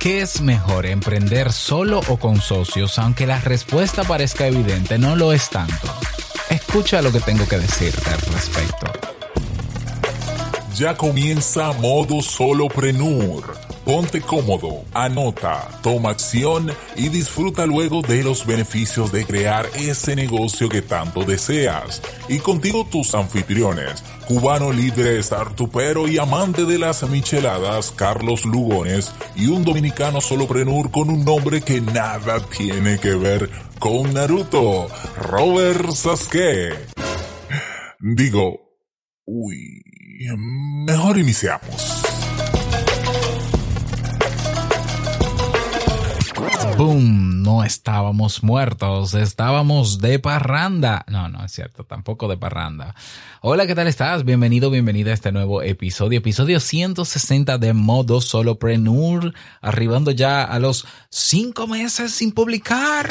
¿Qué es mejor, emprender solo o con socios? Aunque la respuesta parezca evidente, no lo es tanto. Escucha lo que tengo que decirte al respecto. Ya comienza modo soloprenur Ponte cómodo, anota, toma acción y disfruta luego de los beneficios de crear ese negocio que tanto deseas. Y contigo tus anfitriones, cubano líder startupero y amante de las micheladas, Carlos Lugones, y un dominicano soloprenur con un nombre que nada tiene que ver con Naruto, Robert Sasuke. Digo, uy, mejor iniciamos. ¡Boom! No estábamos muertos, estábamos de parranda. No, no es cierto, tampoco de parranda. Hola, ¿qué tal estás? Bienvenido, bienvenida a este nuevo episodio, episodio 160 de Modo Solopreneur, arribando ya a los cinco meses sin publicar.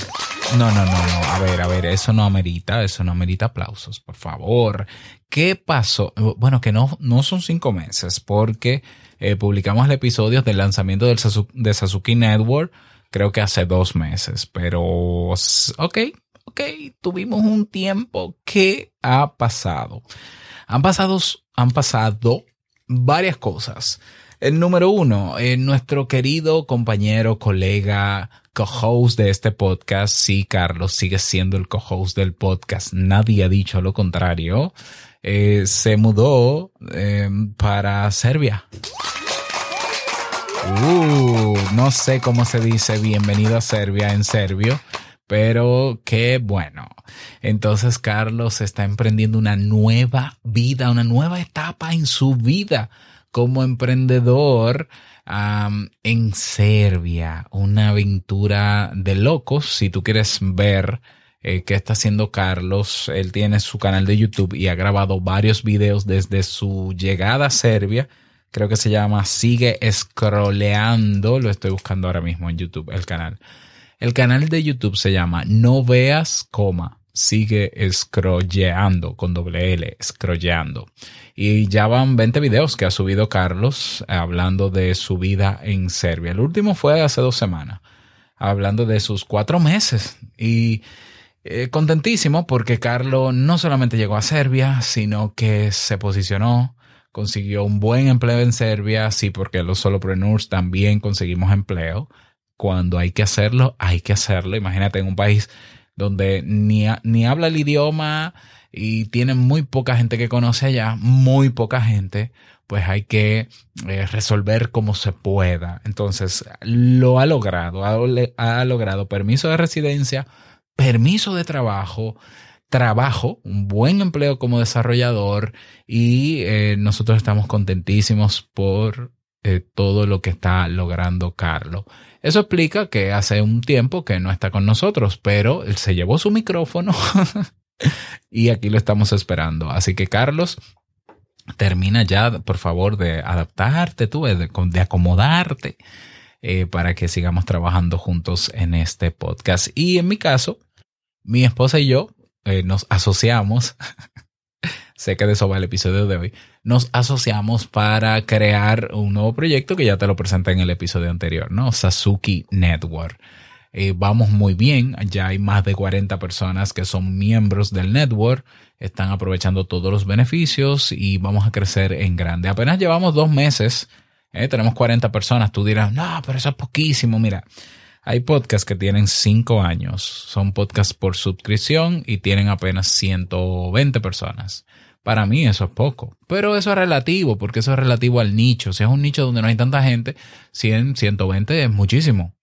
No, no, no, no, a ver, a ver, eso no amerita, eso no amerita aplausos, por favor. ¿Qué pasó? Bueno, que no, no son cinco meses, porque eh, publicamos el episodio del lanzamiento de Sasuke Network creo que hace dos meses, pero ok, ok, tuvimos un tiempo. ¿Qué ha pasado? Han pasado, han pasado varias cosas. El número uno, eh, nuestro querido compañero, colega, co-host de este podcast, sí, Carlos, sigue siendo el co-host del podcast. Nadie ha dicho lo contrario. Eh, se mudó eh, para Serbia. Uh, no sé cómo se dice bienvenido a Serbia en serbio, pero qué bueno. Entonces Carlos está emprendiendo una nueva vida, una nueva etapa en su vida como emprendedor en Serbia. Una aventura de locos. Si tú quieres ver eh, qué está haciendo Carlos, él tiene su canal de YouTube y ha grabado varios videos desde su llegada a Serbia creo que se llama Sigue Scrolleando, lo estoy buscando ahora mismo en YouTube, el canal. El canal de YouTube se llama No Veas, coma, Sigue Scrolleando, con doble L, Scrolleando. Y ya van 20 videos que ha subido Carlos hablando de su vida en Serbia. El último fue hace dos semanas, hablando de sus cuatro meses. Y eh, contentísimo porque Carlos no solamente llegó a Serbia, sino que se posicionó consiguió un buen empleo en Serbia, sí, porque los solopreneurs también conseguimos empleo. Cuando hay que hacerlo, hay que hacerlo. Imagínate en un país donde ni, ni habla el idioma y tiene muy poca gente que conoce allá, muy poca gente, pues hay que eh, resolver como se pueda. Entonces, lo ha logrado, ha, ha logrado permiso de residencia, permiso de trabajo, trabajo, un buen empleo como desarrollador y eh, nosotros estamos contentísimos por eh, todo lo que está logrando Carlos. Eso explica que hace un tiempo que no está con nosotros, pero él se llevó su micrófono y aquí lo estamos esperando. Así que Carlos, termina ya, por favor, de adaptarte tú, de, acomodarte eh, para que sigamos trabajando juntos en este podcast. Y en mi caso, mi esposa y yo eh, nos asociamos, sé que de eso va el episodio de hoy, nos asociamos para crear un nuevo proyecto que ya te lo presenté en el episodio anterior, ¿no? Sasuki Network. Eh, vamos muy bien, ya hay más de 40 personas que son miembros del network, están aprovechando todos los beneficios y vamos a crecer en grande. Apenas llevamos dos meses, eh, tenemos 40 personas, tú dirás, no, pero eso es poquísimo, mira. Hay podcasts que tienen 5 años, son podcasts por suscripción y tienen apenas 120 personas. Para mí eso es poco, pero eso es relativo, porque eso es relativo al nicho. Si es un nicho donde no hay tanta gente, 100, 120 es muchísimo.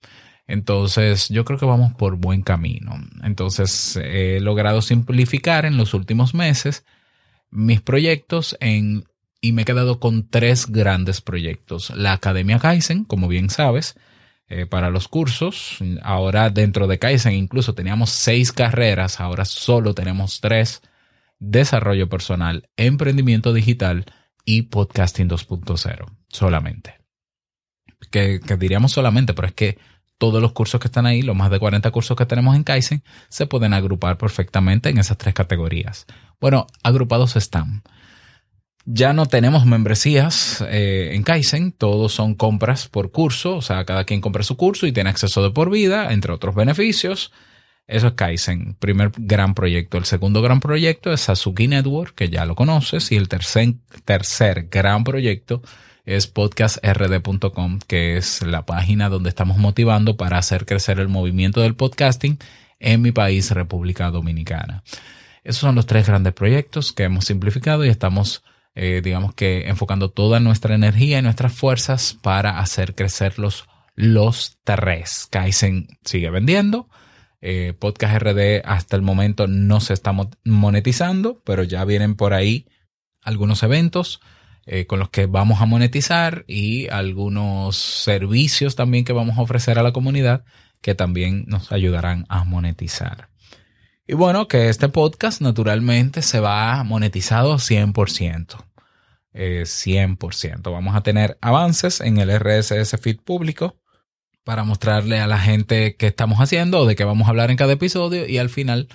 Entonces, yo creo que vamos por buen camino. Entonces, he logrado simplificar en los últimos meses mis proyectos en, y me he quedado con tres grandes proyectos. La Academia Kaizen, como bien sabes, eh, para los cursos. Ahora dentro de Kaizen incluso teníamos seis carreras, ahora solo tenemos tres. Desarrollo personal, emprendimiento digital y podcasting 2.0 solamente. Que, que diríamos solamente, pero es que todos los cursos que están ahí, los más de 40 cursos que tenemos en Kaizen, se pueden agrupar perfectamente en esas tres categorías. Bueno, agrupados están. Ya no tenemos membresías eh, en Kaizen, todos son compras por curso, o sea, cada quien compra su curso y tiene acceso de por vida, entre otros beneficios. Eso es Kaizen, primer gran proyecto. El segundo gran proyecto es Sasuki Network, que ya lo conoces, y el tercer, tercer gran proyecto es podcastrd.com, que es la página donde estamos motivando para hacer crecer el movimiento del podcasting en mi país, República Dominicana. Esos son los tres grandes proyectos que hemos simplificado y estamos, eh, digamos que, enfocando toda nuestra energía y nuestras fuerzas para hacer crecer los, los tres. Kaizen sigue vendiendo. Eh, Podcast RD hasta el momento no se está monetizando, pero ya vienen por ahí algunos eventos eh, con los que vamos a monetizar y algunos servicios también que vamos a ofrecer a la comunidad que también nos ayudarán a monetizar. Y bueno, que este podcast naturalmente se va monetizado 100%. 100%. Vamos a tener avances en el RSS feed público para mostrarle a la gente qué estamos haciendo de qué vamos a hablar en cada episodio y al final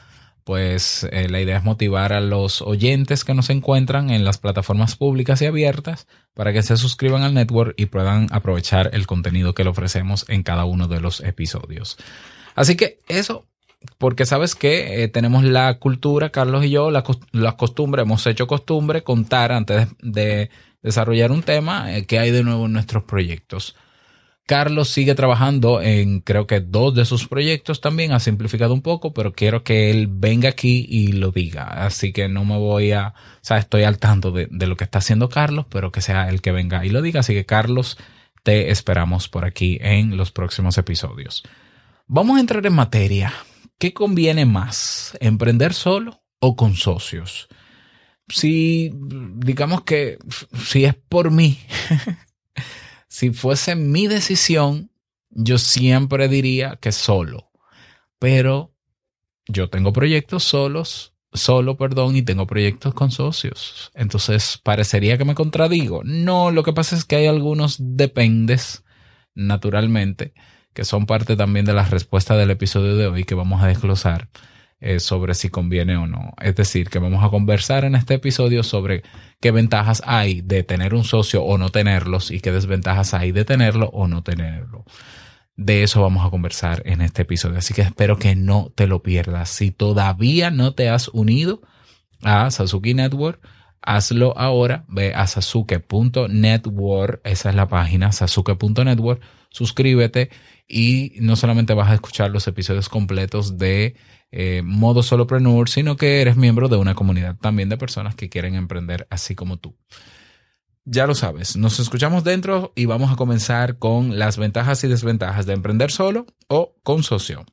pues eh, la idea es motivar a los oyentes que nos encuentran en las plataformas públicas y abiertas para que se suscriban al network y puedan aprovechar el contenido que le ofrecemos en cada uno de los episodios. Así que eso porque sabes que eh, tenemos la cultura, Carlos y yo, la, costumbre, hemos hecho costumbre contar antes de, desarrollar un tema eh, que hay de nuevo en nuestros proyectos. Carlos sigue trabajando en creo que dos de sus proyectos también, ha simplificado un poco, pero quiero que él venga aquí y lo diga. Así que no me voy a, o sea, estoy al tanto de, de lo que está haciendo Carlos, pero que sea el que venga y lo diga. Así que Carlos, te esperamos por aquí en los próximos episodios. Vamos a entrar en materia ¿Qué conviene más? ¿Emprender solo o con socios? Si, digamos que, si es por mí, si fuese mi decisión, yo siempre diría que solo. Pero yo tengo proyectos solos, solo, perdón, y tengo proyectos con socios. Entonces, parecería que me contradigo. No, lo que pasa es que hay algunos dependes, naturalmente, que son parte también de la respuesta del episodio de hoy que vamos a desglosar eh, sobre si conviene o no. Es decir, que vamos a conversar en este episodio sobre qué ventajas hay de tener un socio o no tenerlos y qué desventajas hay de tenerlo o no tenerlo. De eso vamos a conversar en este episodio. Así que espero que no te lo pierdas. Si todavía no te has unido a Sasuke Network, hazlo ahora. Ve a sasuke.network. Esa es la página, sasuke.network. Suscríbete y no solamente vas a escuchar los episodios completos de eh, modo solopreneur, sino que eres miembro de una comunidad también de personas que quieren emprender así como tú. Ya lo sabes, nos escuchamos dentro y vamos a comenzar con las ventajas y desventajas de emprender solo o con socio.